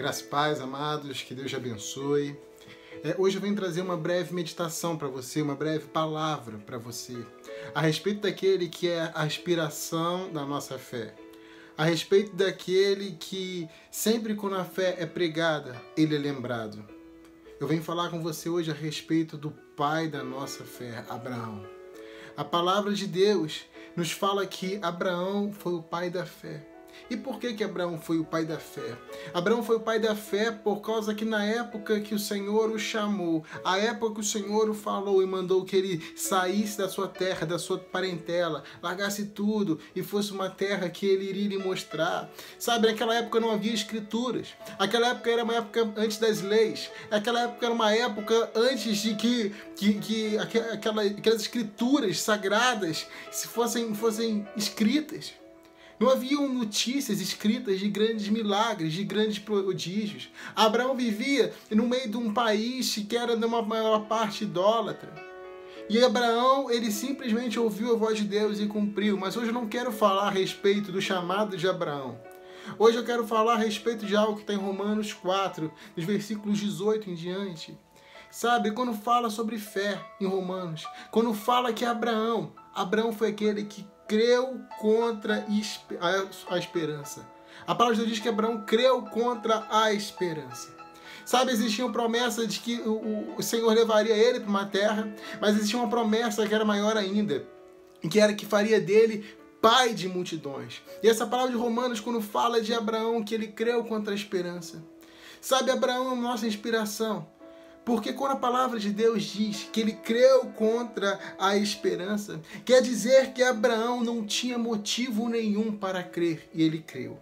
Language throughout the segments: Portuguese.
Graças e paz, amados, que Deus te abençoe. É, hoje eu venho trazer uma breve meditação para você, uma breve palavra para você, a respeito daquele que é a aspiração da nossa fé, a respeito daquele que sempre quando a fé é pregada, ele é lembrado. Eu venho falar com você hoje a respeito do pai da nossa fé, Abraão. A palavra de Deus nos fala que Abraão foi o pai da fé. E por que que Abraão foi o pai da fé? Abraão foi o pai da fé por causa que na época que o Senhor o chamou, a época que o Senhor o falou e mandou que ele saísse da sua terra, da sua parentela, largasse tudo e fosse uma terra que ele iria lhe mostrar. Sabe, naquela época não havia escrituras. Aquela época era uma época antes das leis. Aquela época era uma época antes de que, que, que aquela, aquelas escrituras sagradas se fossem, fossem escritas. Não haviam notícias escritas de grandes milagres, de grandes prodígios. Abraão vivia no meio de um país que era de uma maior parte idólatra. E Abraão, ele simplesmente ouviu a voz de Deus e cumpriu. Mas hoje eu não quero falar a respeito do chamado de Abraão. Hoje eu quero falar a respeito de algo que está em Romanos 4, nos versículos 18 em diante. Sabe, quando fala sobre fé em Romanos, quando fala que Abraão, Abraão foi aquele que creu contra a esperança. A palavra de Deus diz que Abraão creu contra a esperança. Sabe, existia uma promessa de que o, Senhor levaria ele para uma terra, mas existia uma promessa que era maior ainda, que era que faria dele pai de multidões. E essa palavra de Romanos, quando fala de Abraão, que ele creu contra a esperança. Sabe, Abraão é a nossa inspiração. Porque quando a palavra de Deus diz que ele creu contra a esperança, quer dizer que Abraão não tinha motivo nenhum para crer e ele creu.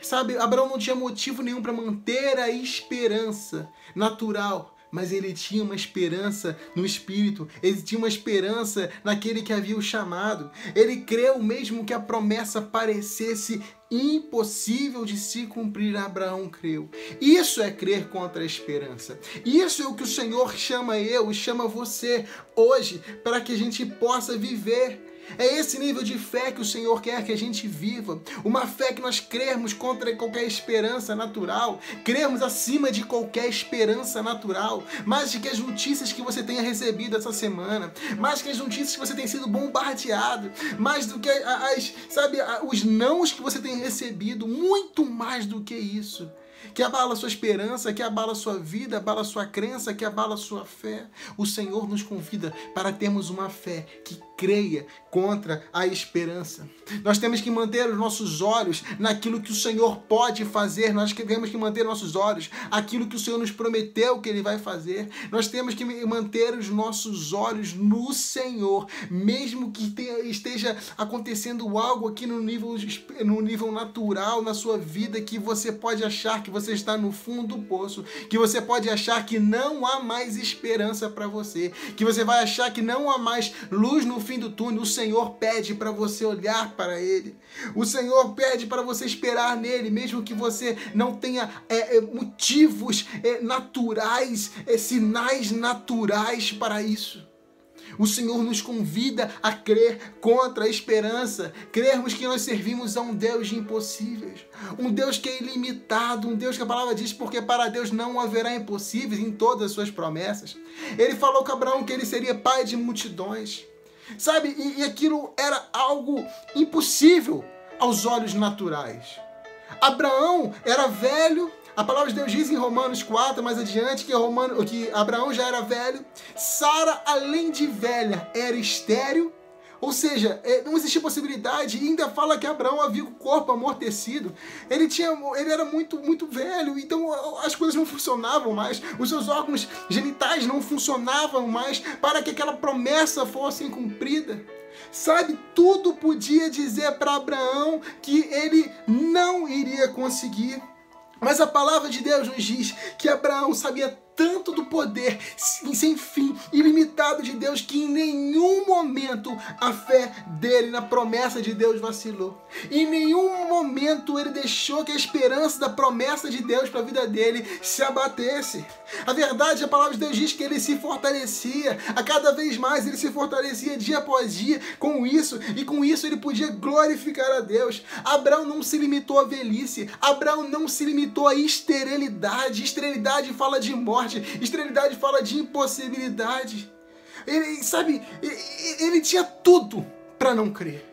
Sabe, Abraão não tinha motivo nenhum para manter a esperança natural mas ele tinha uma esperança no Espírito, ele tinha uma esperança naquele que havia o chamado. Ele creu mesmo que a promessa parecesse impossível de se cumprir, Abraão creu. Isso é crer contra a esperança. Isso é o que o Senhor chama eu e chama você hoje para que a gente possa viver é esse nível de fé que o Senhor quer que a gente viva. Uma fé que nós crermos contra qualquer esperança natural, crermos acima de qualquer esperança natural, mais do que as notícias que você tenha recebido essa semana, mais que as notícias que você tenha sido bombardeado, mais do que as, sabe, os nãos que você tem recebido, muito mais do que isso que abala sua esperança, que abala sua vida, abala sua crença, que abala sua fé. O Senhor nos convida para termos uma fé que creia contra a esperança. Nós temos que manter os nossos olhos naquilo que o Senhor pode fazer, nós temos que manter nossos olhos aquilo que o Senhor nos prometeu que Ele vai fazer. Nós temos que manter os nossos olhos no Senhor, mesmo que esteja acontecendo algo aqui no nível, no nível natural na sua vida que você pode achar que você está no fundo do poço, que você pode achar que não há mais esperança para você, que você vai achar que não há mais luz no fim do túnel, o Senhor pede para você olhar para Ele. O Senhor pede para você esperar nele, mesmo que você não tenha é, é, motivos é, naturais, é, sinais naturais para isso. O Senhor nos convida a crer contra a esperança, crermos que nós servimos a um Deus de impossíveis, um Deus que é ilimitado, um Deus que a palavra diz, porque para Deus não haverá impossíveis em todas as suas promessas. Ele falou com Abraão que ele seria pai de multidões. Sabe? E, e aquilo era algo impossível aos olhos naturais. Abraão era velho, a palavra de Deus diz em Romanos 4, mais adiante, que, Romano, que Abraão já era velho. Sara, além de velha, era estéril ou seja, é, não existia possibilidade, e ainda fala que Abraão havia o corpo amortecido. Ele tinha, ele era muito, muito velho, então as coisas não funcionavam mais, os seus órgãos genitais não funcionavam mais para que aquela promessa fosse cumprida. Sabe, tudo podia dizer para Abraão que ele não iria conseguir. Mas a palavra de Deus nos diz que Abraão sabia tanto do poder sem fim, ilimitado de Deus, que em nenhum momento a fé dele na promessa de Deus vacilou. Em nenhum momento ele deixou que a esperança da promessa de Deus para a vida dele se abatesse. A verdade, a palavra de Deus diz que ele se fortalecia, a cada vez mais ele se fortalecia dia após dia com isso, e com isso ele podia glorificar a Deus. Abraão não se limitou à velhice, Abraão não se limitou à esterilidade. Esterilidade fala de morte, esterilidade fala de impossibilidade. Ele, sabe, ele, ele tinha tudo para não crer.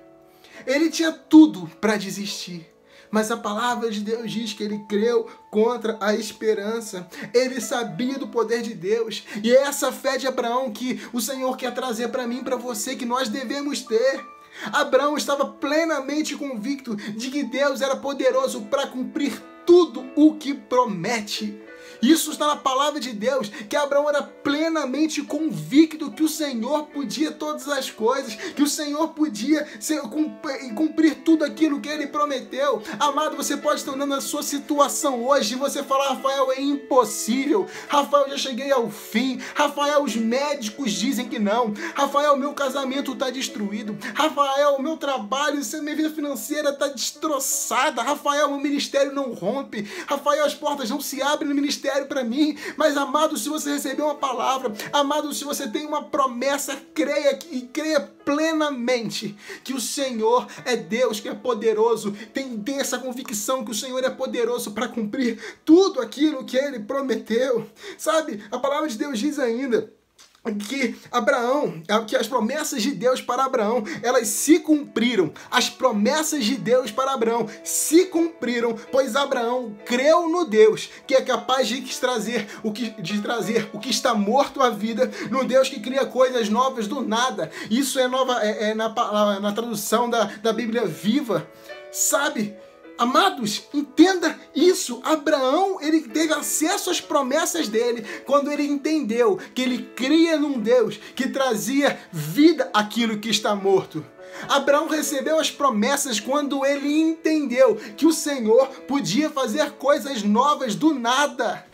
Ele tinha tudo para desistir. Mas a palavra de Deus diz que ele creu contra a esperança. Ele sabia do poder de Deus. E é essa fé de Abraão que o Senhor quer trazer para mim, para você, que nós devemos ter. Abraão estava plenamente convicto de que Deus era poderoso para cumprir tudo o que promete. Isso está na palavra de Deus, que Abraão era plenamente convicto que o Senhor podia todas as coisas, que o Senhor podia ser, cumprir tudo aquilo que ele prometeu. Amado, você pode estar olhando a sua situação hoje e você falar, Rafael, é impossível. Rafael, já cheguei ao fim. Rafael, os médicos dizem que não. Rafael, meu casamento está destruído. Rafael, meu trabalho, minha vida financeira está destroçada. Rafael, meu ministério não rompe. Rafael, as portas não se abrem no ministério para mim. Mas, amado, se você recebeu uma palavra, amado, se você tem uma promessa, creia e creia plenamente que o Senhor é Deus, que é poderoso. Tem, tem essa convicção que o Senhor é poderoso para cumprir tudo aquilo que ele prometeu. Sabe, a palavra de Deus diz ainda que Abraão, que as promessas de Deus para Abraão, elas se cumpriram. As promessas de Deus para Abraão se cumpriram, pois Abraão creu no Deus que é capaz de trazer o que, de trazer o que está morto à vida, no Deus que cria coisas novas do nada. Isso é nova é, é na, na tradução da, da Bíblia Viva. Sabe? Amados, entenda isso. Abraão, ele teve acesso às promessas dele quando ele entendeu que ele cria num Deus que trazia vida àquilo que está morto. Abraão recebeu as promessas quando ele entendeu que o Senhor podia fazer coisas novas do nada.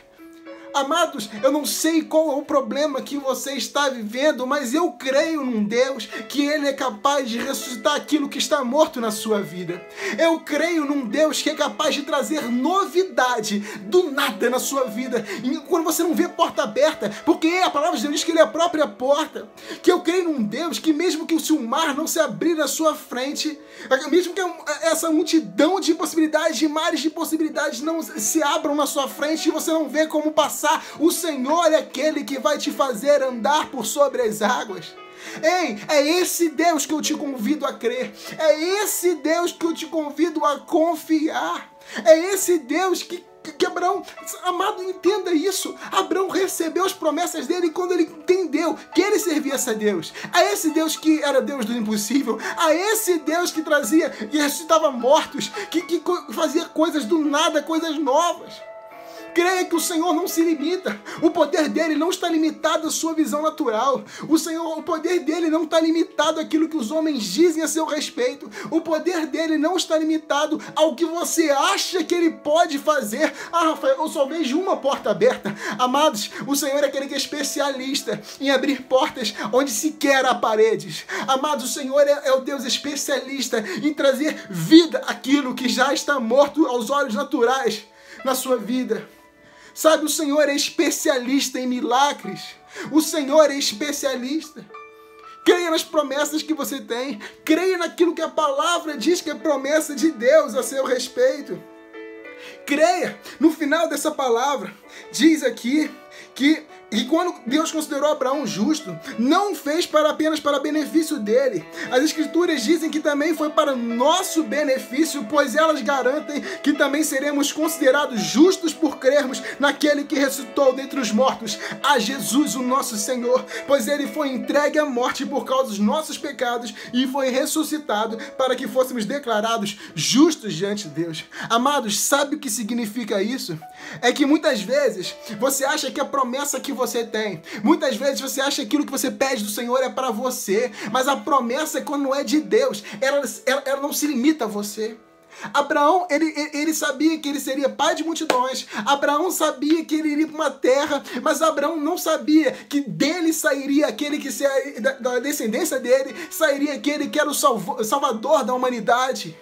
Amados, eu não sei qual é o problema que você está vivendo, mas eu creio num Deus que Ele é capaz de ressuscitar aquilo que está morto na sua vida. Eu creio num Deus que é capaz de trazer novidade do nada na sua vida. Quando você não vê porta aberta, porque a palavra de Deus diz que Ele é a própria porta. Que eu creio num Deus que, mesmo que o mar não se abrir na sua frente, mesmo que essa multidão de possibilidades, de mares de possibilidades não se abram na sua frente e você não vê como passar passar. O Senhor é aquele que vai te fazer andar por sobre as águas. Ei, é esse Deus que eu te convido a crer. É esse Deus que eu te convido a confiar. É esse Deus que que Abraão, amado, entenda isso. Abraão recebeu as promessas dele quando ele entendeu que ele servia a Deus. A esse Deus que era Deus do impossível. A esse Deus que trazia e ressuscitava mortos. Que, que fazia coisas do nada, coisas novas. Creia que o Senhor não se limita. O poder dele não está limitado à sua visão natural. O Senhor, o poder dele não está limitado àquilo que os homens dizem a seu respeito. O poder dele não está limitado ao que você acha que ele pode fazer. Ah, Rafael, eu só vejo uma porta aberta. Amados, o Senhor é aquele que é especialista em abrir portas onde sequer há paredes. Amados, o Senhor é, é o Deus especialista em trazer vida àquilo que já está morto aos olhos naturais na sua vida. Sabe, o Senhor é especialista em milagres. O Senhor é especialista. Creia nas promessas que você tem. Creia naquilo que a palavra diz que é promessa de Deus a seu respeito. Creia. No final dessa palavra, diz aqui que e quando Deus considerou Abraão justo, não fez para apenas para benefício dele. As escrituras dizem que também foi para nosso benefício, pois elas garantem que também seremos considerados justos por crermos naquele que ressuscitou dentre os mortos, a Jesus, o nosso Senhor, pois ele foi entregue à morte por causa dos nossos pecados e foi ressuscitado para que fôssemos declarados justos diante de Deus. Amados, sabe o que significa isso? É que muitas vezes você acha que a promessa que você tem. Muitas vezes você acha que aquilo que você pede do Senhor é para você, mas a promessa, quando não é de Deus, ela, ela, ela não se limita a você. Abraão, ele, ele sabia que ele seria pai de multidões. Abraão sabia que ele iria para uma terra, mas Abraão não sabia que dele sairia aquele que seria, da, da descendência dele, sairia aquele que era o salvo, salvador da humanidade.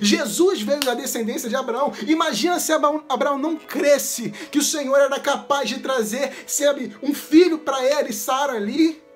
Jesus veio da descendência de Abraão. Imagina se Abraão não cresce que o Senhor era capaz de trazer, sabe, um filho para ele, Sara ali.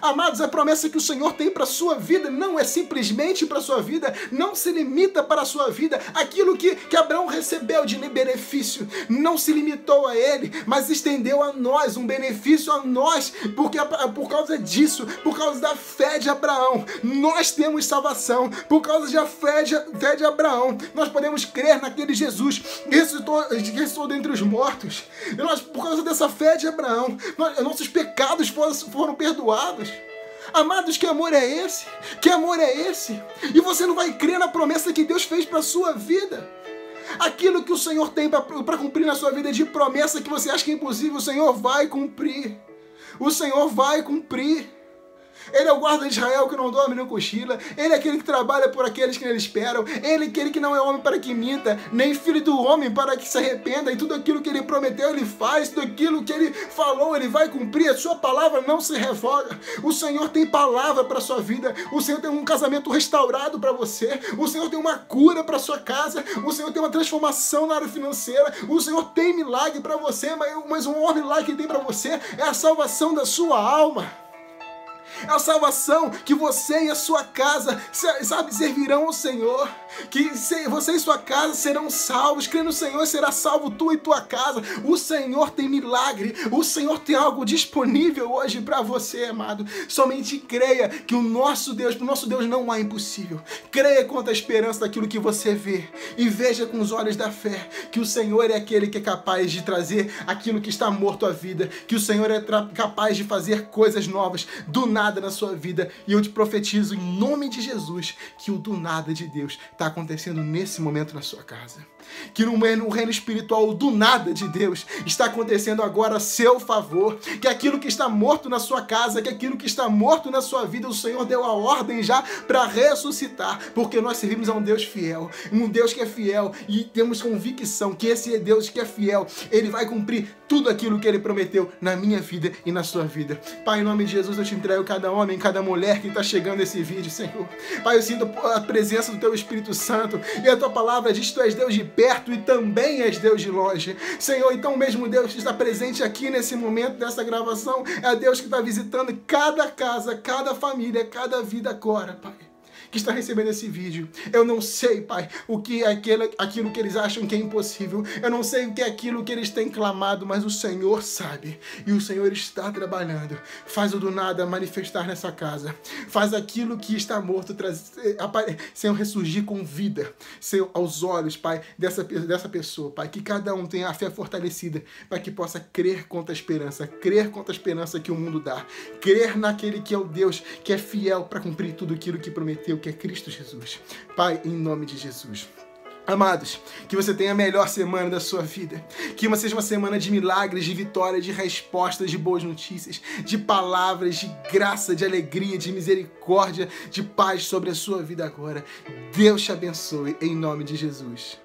Amados, a promessa que o Senhor tem para a sua vida não é simplesmente para a sua vida, não se limita para a sua vida. Aquilo que, que Abraão recebeu de benefício não se limitou a ele, mas estendeu a nós um benefício a nós, porque por causa disso, por causa da fé de Abraão, nós temos salvação. Por causa da fé de, fé de Abraão, nós podemos crer naquele Jesus que ressuscitou, ressuscitou dentre os mortos. E nós, por causa dessa fé de Abraão, nós, nossos pecados foram, foram perdoados. Amados, que amor é esse? Que amor é esse? E você não vai crer na promessa que Deus fez para sua vida. Aquilo que o Senhor tem para cumprir na sua vida de promessa que você acha que é impossível, o Senhor vai cumprir. O Senhor vai cumprir. Ele é o guarda de Israel que não dorme nem cochila. Ele é aquele que trabalha por aqueles que nele esperam. Ele é aquele que não é homem para que minta, nem filho do homem para que se arrependa. E tudo aquilo que ele prometeu, ele faz. Tudo aquilo que ele falou, ele vai cumprir. A sua palavra não se revoga. O Senhor tem palavra para sua vida. O Senhor tem um casamento restaurado para você. O Senhor tem uma cura para sua casa. O Senhor tem uma transformação na área financeira. O Senhor tem milagre para você, mas um maior milagre que tem para você é a salvação da sua alma. É a salvação que você e a sua casa, sabe, servirão ao Senhor. Que você e sua casa serão salvos. Crê no Senhor será salvo tu e tua casa. O Senhor tem milagre. O Senhor tem algo disponível hoje para você, amado. Somente creia que o nosso Deus, o nosso Deus não há impossível. Creia quanto a esperança daquilo que você vê. E veja com os olhos da fé que o Senhor é aquele que é capaz de trazer aquilo que está morto à vida. Que o Senhor é capaz de fazer coisas novas do nada nada na sua vida. E eu te profetizo em nome de Jesus que o do nada de Deus está acontecendo nesse momento na sua casa. Que no reino espiritual, o do nada de Deus está acontecendo agora a seu favor. Que aquilo que está morto na sua casa, que aquilo que está morto na sua vida, o Senhor deu a ordem já para ressuscitar. Porque nós servimos a um Deus fiel, um Deus que é fiel e temos convicção que esse Deus que é fiel. Ele vai cumprir tudo aquilo que ele prometeu na minha vida e na sua vida. Pai, em nome de Jesus, eu te entrego cada homem, cada mulher que está chegando nesse vídeo, Senhor. Pai, eu sinto a presença do Teu Espírito Santo e a Tua palavra diz que Tu és Deus de perto e também és Deus de longe. Senhor, então mesmo Deus que está presente aqui nesse momento dessa gravação é Deus que está visitando cada casa, cada família, cada vida agora, Pai que está recebendo esse vídeo. Eu não sei, Pai, o que é aquilo, aquilo que eles acham que é impossível. Eu não sei o que é aquilo que eles têm clamado, mas o Senhor sabe. E o Senhor está trabalhando. Faz o do nada manifestar nessa casa. Faz aquilo que está morto, trazer, Senhor, ressurgir com vida. Senhor, aos olhos, Pai, dessa, dessa pessoa, Pai. Que cada um tenha a fé fortalecida para que possa crer contra a esperança. Crer contra a esperança que o mundo dá. Crer naquele que é o Deus que é fiel para cumprir tudo aquilo que prometeu que é Cristo Jesus. Pai, em nome de Jesus. Amados, que você tenha a melhor semana da sua vida. Que uma seja uma semana de milagres, de vitória, de respostas, de boas notícias, de palavras, de graça, de alegria, de misericórdia, de paz sobre a sua vida agora. Deus te abençoe em nome de Jesus.